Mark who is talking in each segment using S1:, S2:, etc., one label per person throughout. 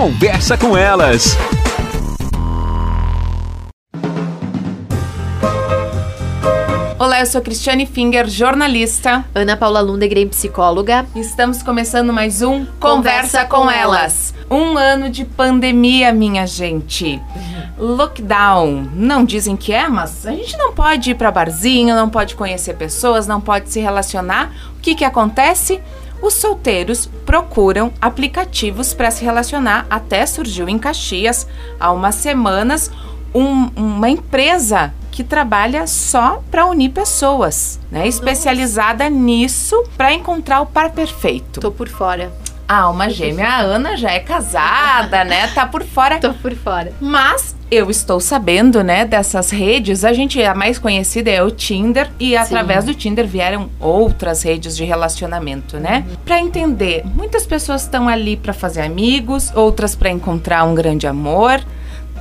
S1: Conversa com elas.
S2: Olá, eu sou Cristiane Finger, jornalista.
S3: Ana Paula Lundegren, psicóloga.
S2: Estamos começando mais um Conversa, com, elas. Um ano de pandemia, minha gente. Lockdown. Não dizem que é, mas a gente não pode ir para barzinho, não pode conhecer pessoas, não pode se relacionar. O que que acontece? Os solteiros procuram aplicativos para se relacionar. Até surgiu em Caxias, há umas semanas, um- uma empresa que trabalha só para unir pessoas, né? Especializada nisso para encontrar o par perfeito.
S3: Tô por fora.
S2: A alma gêmea, a Ana já é casada, né? Tá por fora.
S3: Tô por fora.
S2: Mas eu estou sabendo, né, dessas redes. A gente, a mais conhecida é o Tinder. E através do Tinder vieram outras redes de relacionamento, né? Pra entender, muitas pessoas estão ali pra fazer amigos, outras pra encontrar um grande amor,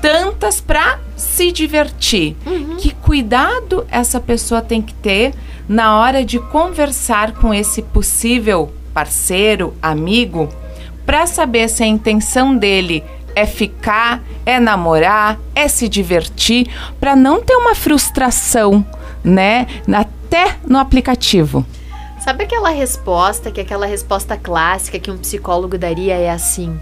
S2: tantas pra se divertir. Que cuidado essa pessoa tem que ter na hora de conversar com esse possível parceiro, amigo, para saber se a intenção dele é ficar, é namorar, é se divertir, para não ter uma frustração, né? Até no aplicativo.
S3: Sabe aquela resposta, que aquela resposta clássica que um psicólogo daria é assim: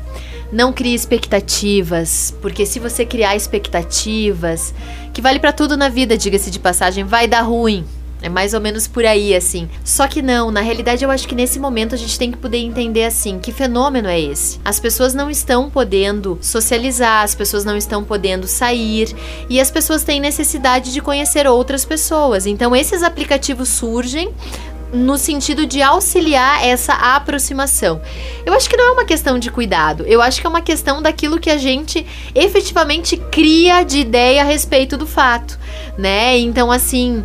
S3: não crie expectativas, porque se você criar expectativas, que vale pra tudo na vida, diga-se de passagem, vai dar ruim. É mais ou menos por aí, assim. Só que não, na realidade eu acho que nesse momento a gente tem que poder entender assim, que fenômeno é esse? As pessoas não estão podendo socializar, as pessoas não estão podendo sair e as pessoas têm necessidade de conhecer outras pessoas. Então esses aplicativos surgem no sentido de auxiliar essa aproximação. Eu acho que não é uma questão de cuidado, eu acho que é uma questão daquilo que a gente efetivamente cria de ideia a respeito do fato, né? Então, assim.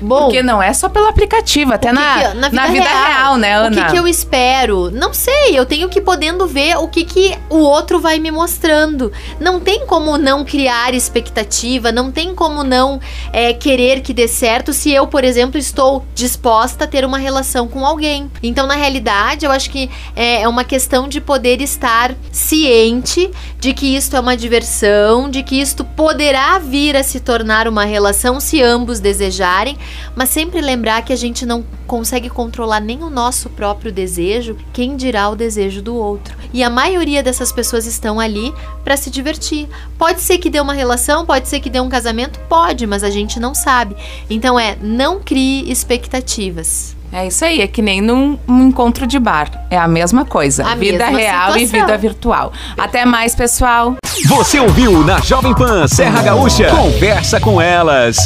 S3: Bom,
S2: Porque não é só pelo aplicativo, até
S3: o que
S2: na,
S3: que-
S2: na vida, real, né, Ana?
S3: O que, que eu espero? Não sei, eu tenho que ir podendo ver o que, que o outro vai me mostrando. Não tem como não criar expectativa, não tem como não é, querer que dê certo se eu, por exemplo, estou disposta a ter uma relação com alguém. Então, na realidade, eu acho que é é uma questão de poder estar ciente de que isto é uma diversão, de que isto poderá vir a se tornar uma relação se ambos desejarem, mas sempre lembrar que a gente não consegue controlar nem o nosso próprio desejo, quem dirá o desejo do outro. E a maioria dessas pessoas estão ali para se divertir. Pode ser que dê uma relação, pode ser que dê um casamento, pode, mas a gente não sabe. Então é, não crie expectativas.
S2: É isso aí, é que nem num, num encontro de bar. É a mesma coisa.
S3: A
S2: vida
S3: mesma
S2: real e
S3: situação.
S2: vida virtual. Até mais, pessoal.
S1: Você ouviu na Jovem Pan Serra Gaúcha? Conversa com elas.